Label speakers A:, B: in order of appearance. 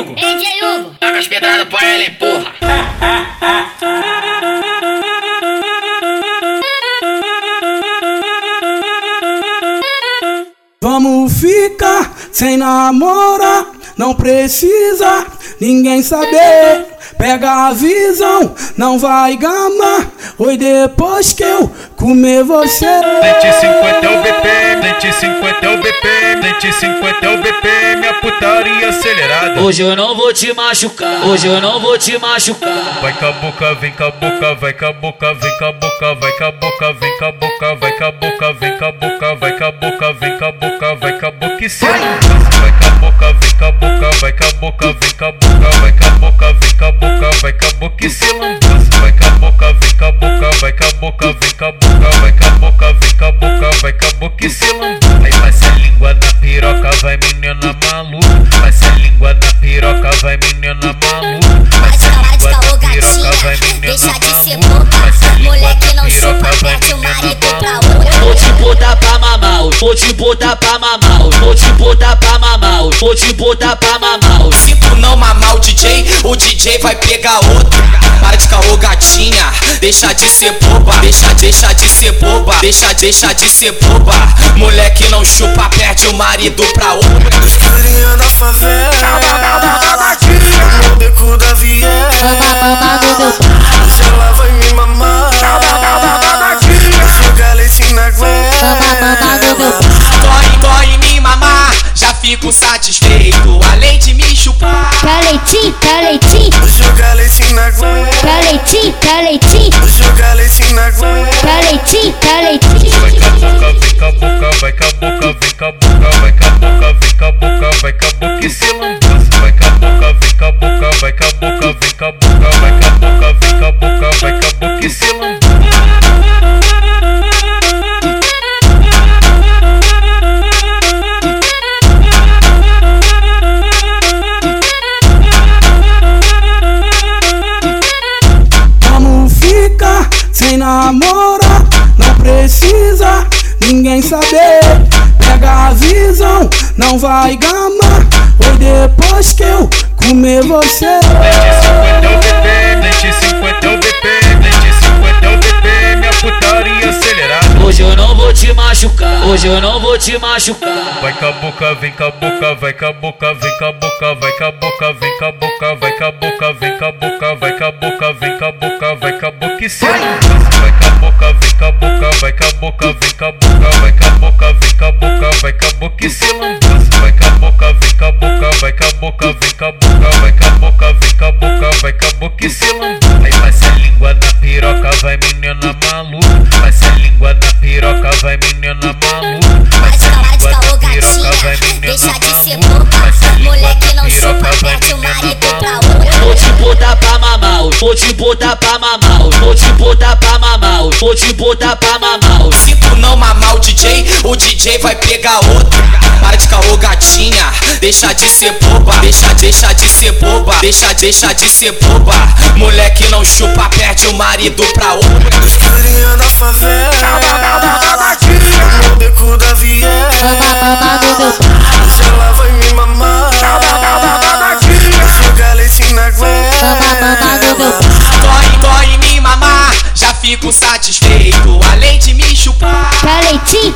A: Hugo.
B: DJ Hugo.
C: Taca as pedradas pra ela, empurra.
D: Vamos ficar sem namorar, não precisa ninguém saber. Pega a visão, não vai gamar. Oi, depois que eu comer você.
E: 150 é o BPM, 150 é o BPM, 150 é o BPM, a putaria acelerada.
A: Hoje eu não vou te machucar. Hoje eu não vou te machucar.
E: Vai com a boca, vem com a boca, vai com a boca, vem com a boca, vai com a boca, vem com a boca, vai com a boca, vem com a boca, vai com a boca, vem com a boca, vai com a boca e se Vai com a boca, vem com a boca, vai com a boca, vem com a boca, vai com a boca, vem com a boca, vai com a boca e se Passa a língua na piroca, vai menina maluca. Passa a língua na piroca, vai menina
B: Deixa de ser
E: maluca.
B: boba.
E: Passa a língua
B: Moleque
E: na
B: não chupa,
E: piroca, vai
B: perde o
E: menina
B: marido pra
E: maluca.
B: outra.
A: Vou te botar pra mamar, vou te botar pra mamar, vou te botar pra mamar, vou te botar pra mamar.
C: Se tu não mamar o DJ, o DJ vai pegar outro. Para de caô, gatinha. Deixa de ser boba. Deixa, deixa de ser boba. Deixa, deixa de ser boba. Moleque não chupa, perde o marido pra outro.
F: Favela No beco da viela Hoje ela vai me mamar Joga leite na goela
C: Dói, dói me mamar. Já fico satisfeito. Além de me chupar.
B: Quer leitinho, quer leitinho,
F: Joga leite na goela
B: quer leitinho, quer leitinho,
F: Joga leite na goela
B: quer leitinho.
D: Namorar, não precisa ninguém saber. Pega a visão, não vai gamar. Oi, depois que eu comer você.
E: 150 é o BPM, 150 é o BPM, 150 é o BPM, a putaria acelerada.
A: Hoje eu não vou te machucar. Hoje eu não vou te machucar.
E: Vai com a boca, vem com a boca, vai com a boca, vem com a boca, vai com a boca, vem com a boca, vai com a boca, vem com a boca, vai com a boca, vem com a boca, vai com a boca e se boca, vem com a boca, vai com a boca, vem com a boca, vai com a boca e se Vai com a boca, vem com a boca, vai com a boca, vem com a boca, vai com a boca, vem com a boca, vai com a boca e se Aí passa a língua na piroca, vai menina maluca. Passa a língua na piroca, vai menina maluca. Passa a língua na piroca, vai menina
B: Deixa de ser
E: maluca.
B: boba. Moleque
E: na
B: não chupa,
E: vai
B: perde o marido pra
E: maluca.
B: outra.
A: Vou te botar pra mamar, vou te botar pra mamar, vou te botar pra mamar, vou te botar pra mamar.
C: Se tu não mamar o DJ, o DJ vai pegar outro. Para de caô, gatinha. Deixa de ser boba. Deixa, deixa de ser boba. Deixa, deixa de ser boba. Moleque não chupa, perde o marido pra outro.
F: Da favela
C: fico satisfeito. Além de me chupar.
B: Quer leitinho,